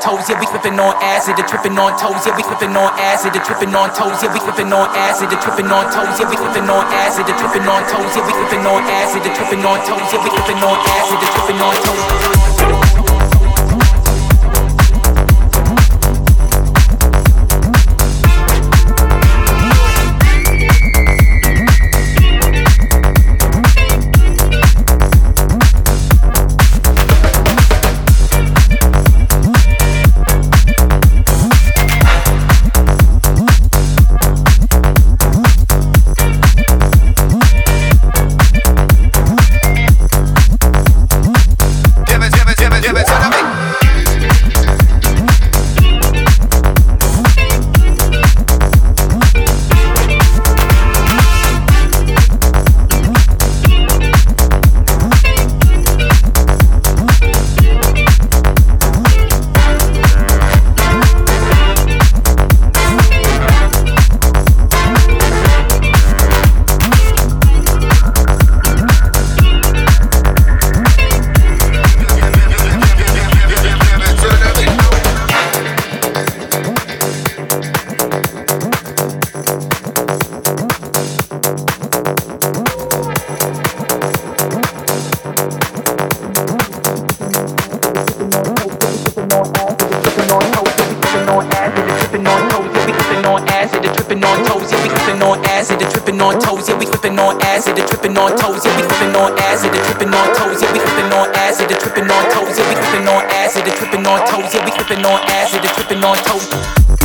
toes, yeah, we flipping on acid, the tripping on toes, yeah, we flipping on acid, the tripping on toes, yeah, we flipping on acid, the tripping on toes, yeah, we flipping on acid, the tripping on toes, yeah, we flipping on acid, the tripping on toes, yeah, we flipping on acid, the tripping on toes. on toes, yeah, we flipping on acid, yeah, they tripping on toes, yeah, we flipping on acid, yeah, they tripping on toes, yeah, we flipping on acid, yeah, they tripping on toes, yeah, we flipping on acid, yeah, they tripping on toes.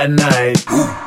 At night.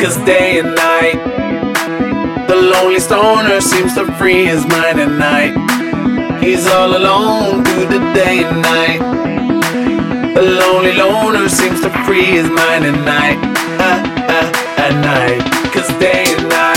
Cause day and night, the lonely stoner seems to free his mind at night. He's all alone through the day and night. The lonely loner seems to free his mind at night. At night. Cause day and night,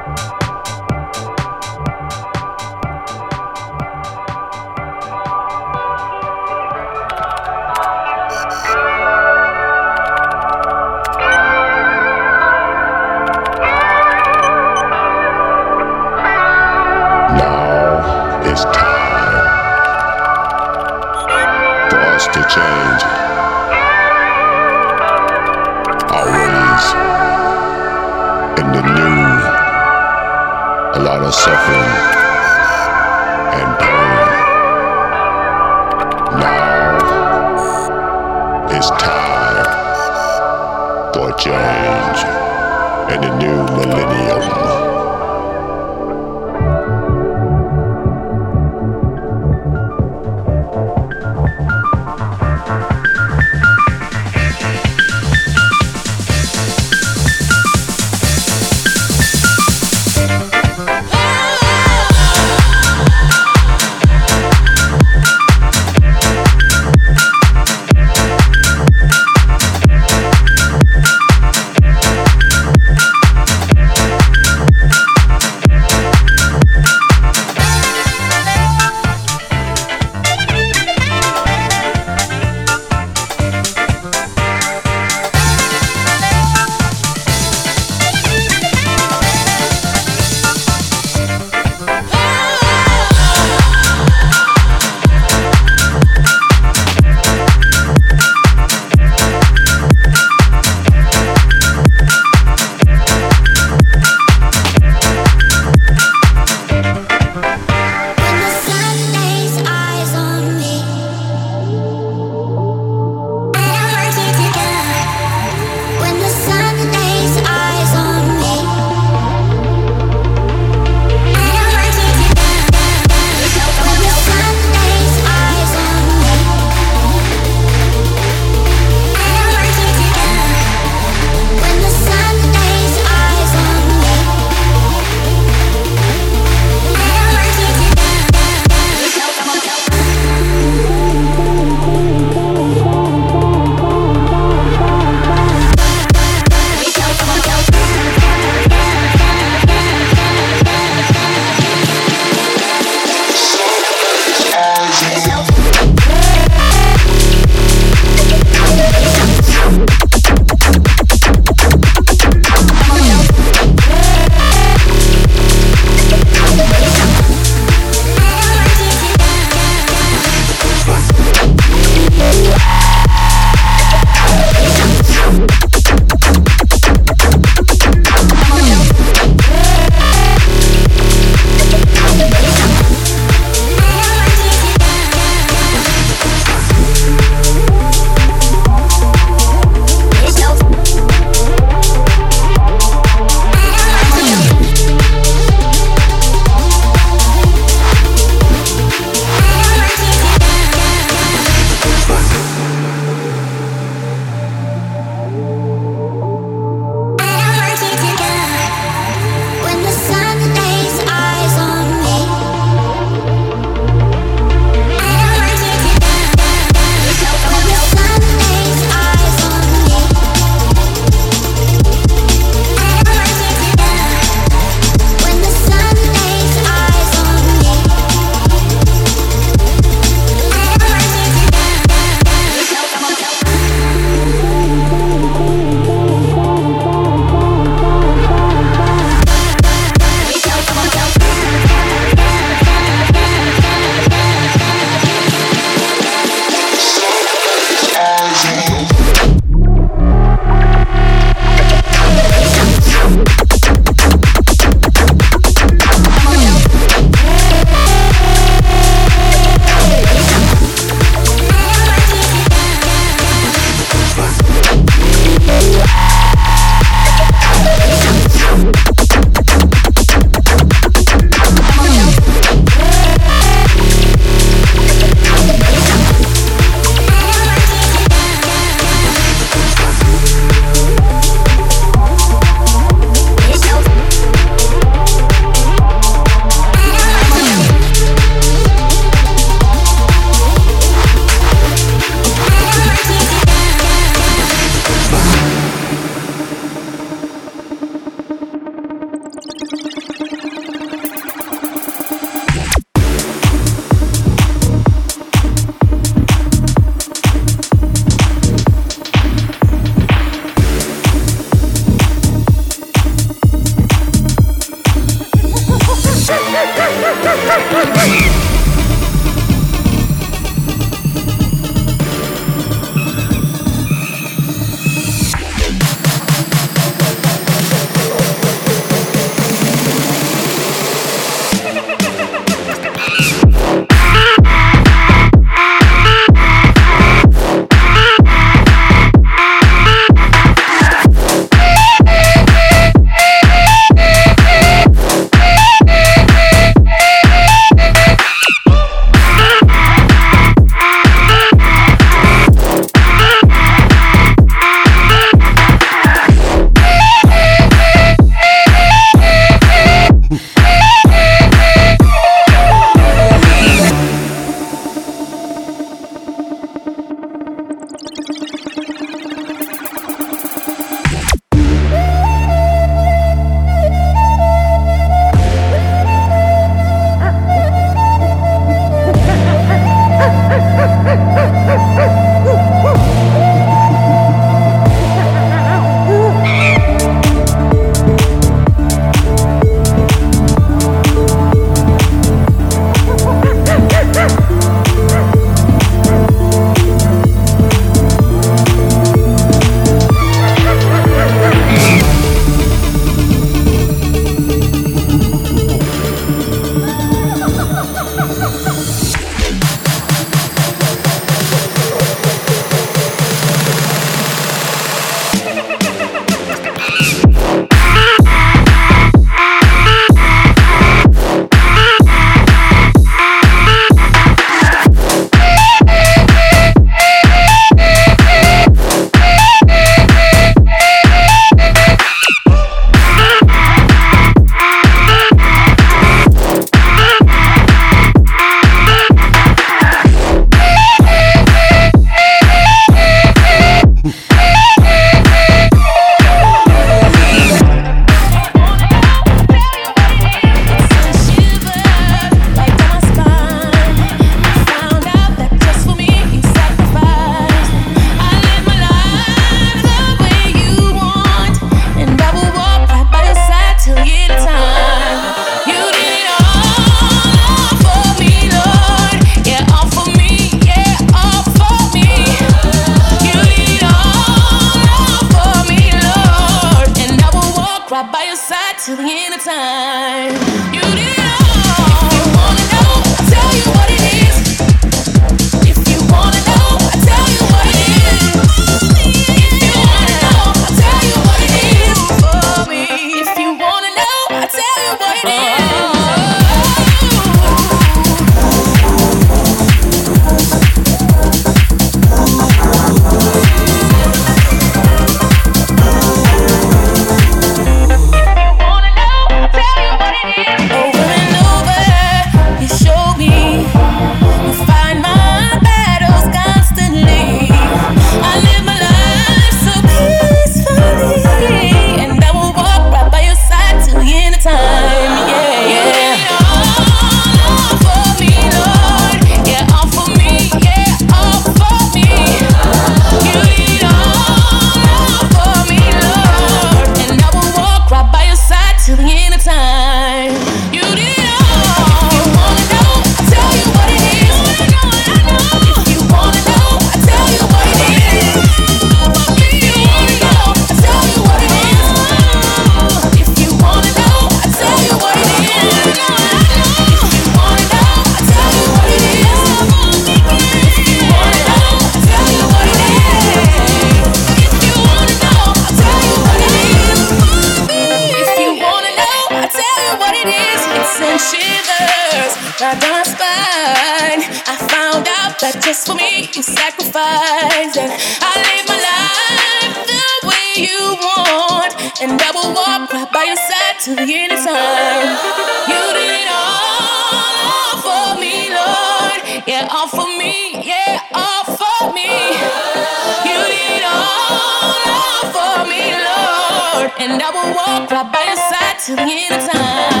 walk right by your side till the end of time.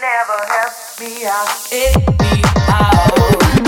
never help me out. It me out.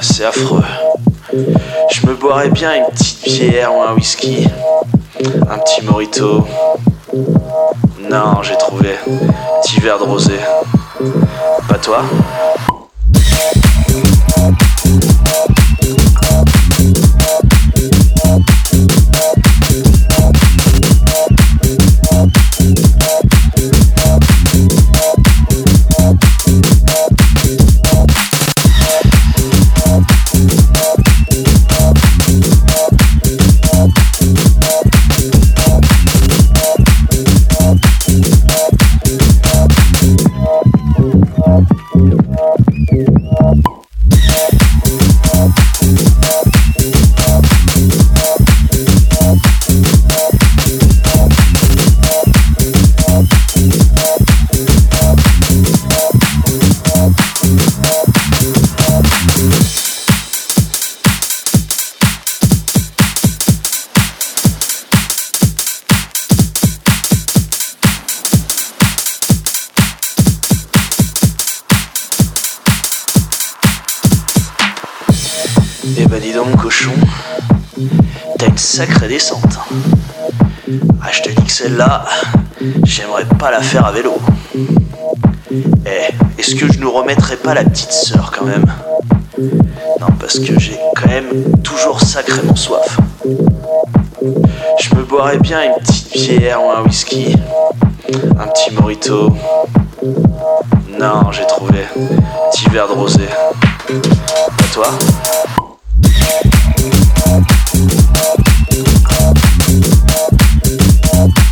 C'est affreux. Je me boirais bien une petite bière ou un whisky. Un petit morito. Non, j'ai trouvé. Petit verre de rosé. Pas toi? Sacrée descente. Ah, je te dis que celle-là, j'aimerais pas la faire à vélo. Eh, est-ce que je nous remettrais pas la petite sœur quand même? Non, parce que j'ai quand même toujours sacrément soif. Je me boirais bien une petite bière ou un whisky. Un petit morito. Non, j'ai trouvé. Petit verre de rosé. À toi? Thank you.